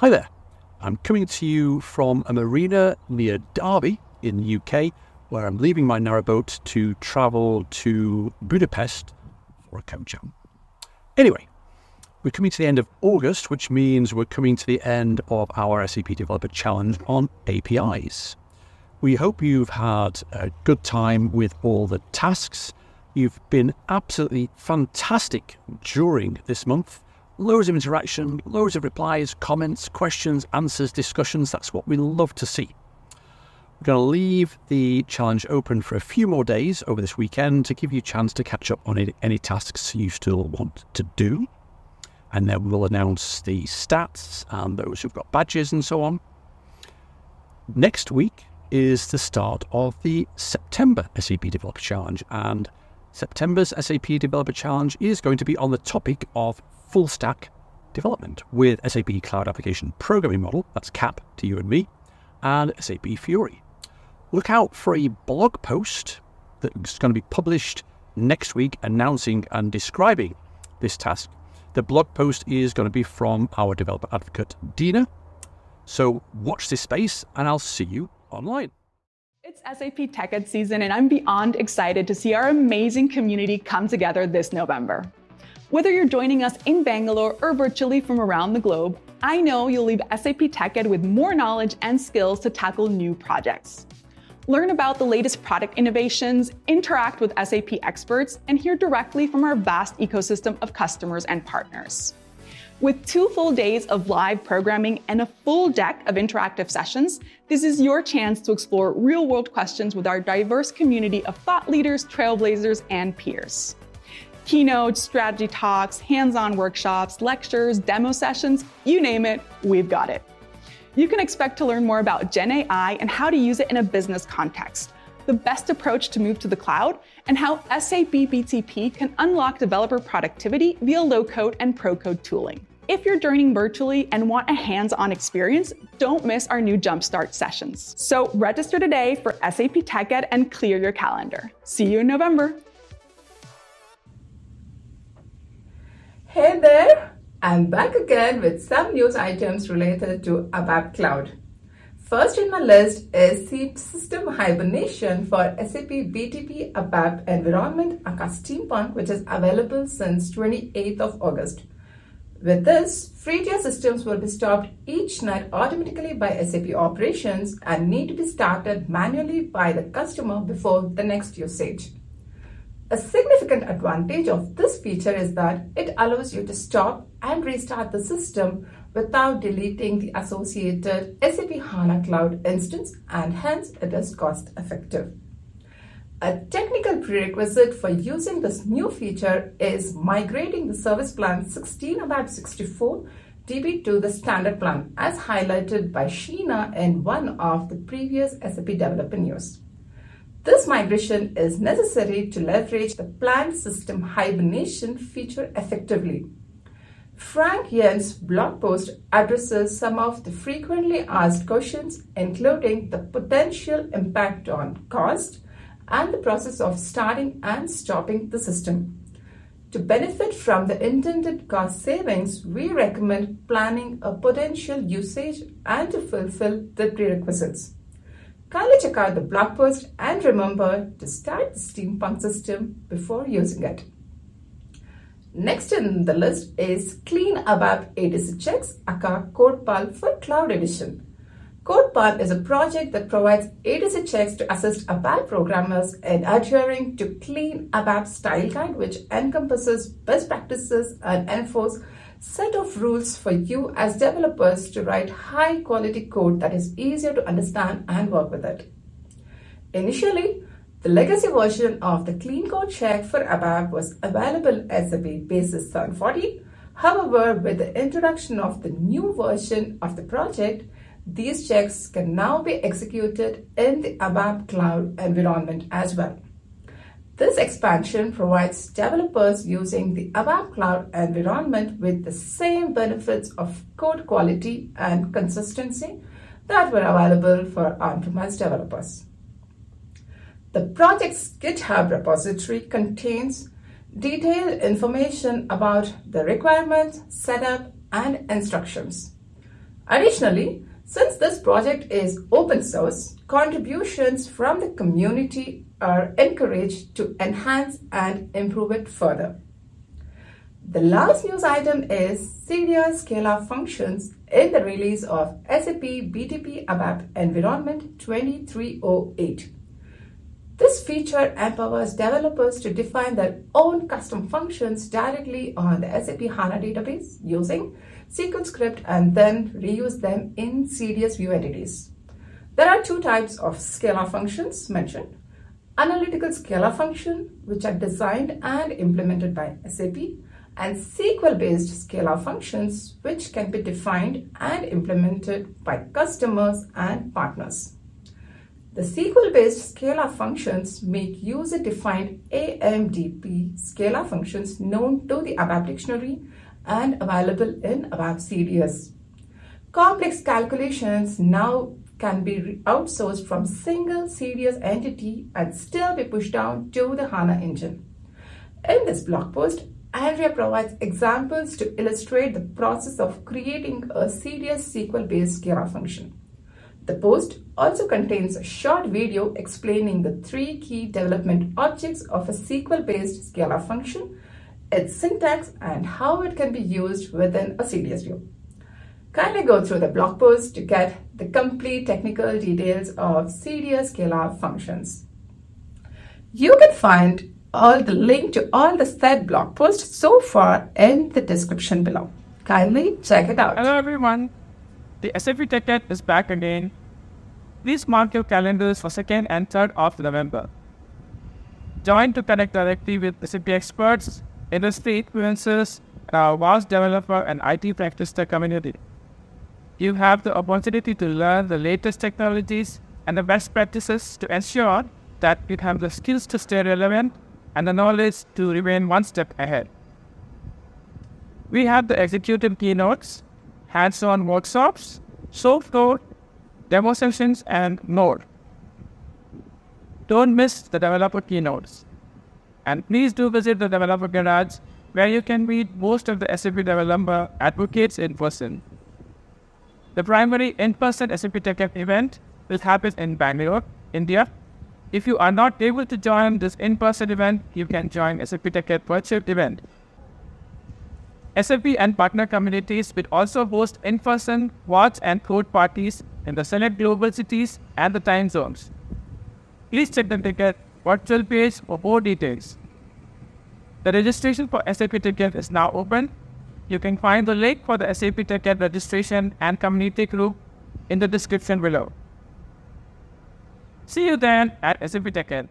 Hi there. I'm coming to you from a marina near Derby in the UK, where I'm leaving my narrowboat to travel to Budapest for a CodeJam. Anyway, we're coming to the end of August, which means we're coming to the end of our SAP Developer Challenge on APIs. We hope you've had a good time with all the tasks. You've been absolutely fantastic during this month loads of interaction, loads of replies, comments, questions, answers, discussions. That's what we love to see. We're going to leave the challenge open for a few more days over this weekend to give you a chance to catch up on any tasks you still want to do. And then we'll announce the stats and those who've got badges and so on. Next week is the start of the September SAP Developer Challenge. And September's SAP Developer Challenge is going to be on the topic of full stack development with SAP Cloud Application Programming Model, that's CAP to you and me, and SAP Fiori. Look out for a blog post that's going to be published next week announcing and describing this task. The blog post is going to be from our developer advocate, Dina. So watch this space and I'll see you online. It's SAP TechEd season, and I'm beyond excited to see our amazing community come together this November. Whether you're joining us in Bangalore or virtually from around the globe, I know you'll leave SAP TechEd with more knowledge and skills to tackle new projects. Learn about the latest product innovations, interact with SAP experts, and hear directly from our vast ecosystem of customers and partners. With two full days of live programming and a full deck of interactive sessions, this is your chance to explore real world questions with our diverse community of thought leaders, trailblazers, and peers keynotes, strategy talks, hands on workshops, lectures, demo sessions you name it, we've got it. You can expect to learn more about Gen AI and how to use it in a business context, the best approach to move to the cloud, and how SAP BTP can unlock developer productivity via low code and pro code tooling. If you're joining virtually and want a hands on experience, don't miss our new Jumpstart sessions. So register today for SAP TechEd and clear your calendar. See you in November. Hey there! I'm back again with some news items related to ABAP Cloud. First in my list is system hibernation for SAP BTP ABAP environment aka Steampunk which is available since 28th of August. With this, free tier systems will be stopped each night automatically by SAP operations and need to be started manually by the customer before the next usage. A significant advantage of this feature is that it allows you to stop and restart the system without deleting the associated SAP HANA Cloud instance and hence it is cost effective. A technical prerequisite for using this new feature is migrating the service plan 16 ABAP 64 DB to the standard plan as highlighted by Sheena in one of the previous SAP developer news. This migration is necessary to leverage the planned system hibernation feature effectively. Frank Jentsch's blog post addresses some of the frequently asked questions, including the potential impact on cost and the process of starting and stopping the system. To benefit from the intended cost savings, we recommend planning a potential usage and to fulfill the prerequisites. Kindly check out the blog post and remember to start the Steampunk system before using it. Next in the list is Clean ABAP ATC Checks aka CodePal for Cloud Edition. CodePal is a project that provides ATC checks to assist ABAP programmers in adhering to Clean ABAP Style Guide, which encompasses best practices and enforce set of rules for you as developers to write high quality code that is easier to understand and work with it. Initially, the legacy version of the clean code check for ABAP was available as a Basis 740. However, with the introduction of the new version of the project, these checks can now be executed in the ABAP cloud environment as well. This expansion provides developers using the ABAP Cloud environment with the same benefits of code quality and consistency that were available for on-premise developers. The project's GitHub repository contains detailed information about the requirements, setup, and instructions. Additionally, since this project is open source, contributions from the community are encouraged to enhance and improve it further. The last news item is serial scalar functions in the release of SAP BTP ABAP Environment 2308. Feature empowers developers to define their own custom functions directly on the SAP HANA database using SQL script and then reuse them in CDS view entities. There are two types of scalar functions mentioned. Analytical scalar function, which are designed and implemented by SAP, and SQL-based scalar functions, which can be defined and implemented by customers and partners. The SQL-based scalar functions make user-defined AMDP scalar functions known to the ABAP dictionary and available in ABAP CDS. Complex calculations now can be outsourced from single CDS entity and still be pushed down to the HANA engine. In this blog post, Andrea provides examples to illustrate the process of creating a CDS SQL-based scalar function. The post also contains a short video explaining the three key development objects of a SQL-based scalar function, its syntax, and how it can be used within a CDS view. Kindly go through the blog post to get the complete technical details of CDS scalar functions. You can find all the link to all the said blog posts so far in the description below. Kindly check it out. Hello everyone. The SAP TechEd is back again. Please mark your calendars for 2nd and 3rd of November. Join to connect directly with SAP experts, industry influencers, and our vast developer and IT practitioner community. You have the opportunity to learn the latest technologies and the best practices to ensure that you have the skills to stay relevant and the knowledge to remain one step ahead. We have the executive keynotes, hands-on workshops, soft code, demo sessions, and more. Don't miss the developer keynotes. And please do visit the developer garage where you can meet most of the SAP developer advocates in person. The primary in-person SAP TechEd event will happen in Bangalore, India. If you are not able to join this in-person event, you can join SAP TechEd virtual event. SAP and partner communities will also host in-person watch and code parties in the select global cities and the time zones. Please check the TechEd virtual page for more details. The registration for SAP TechEd is now open. You can find the link for the SAP TechEd registration and community group in the description below. See you then at SAP TechEd.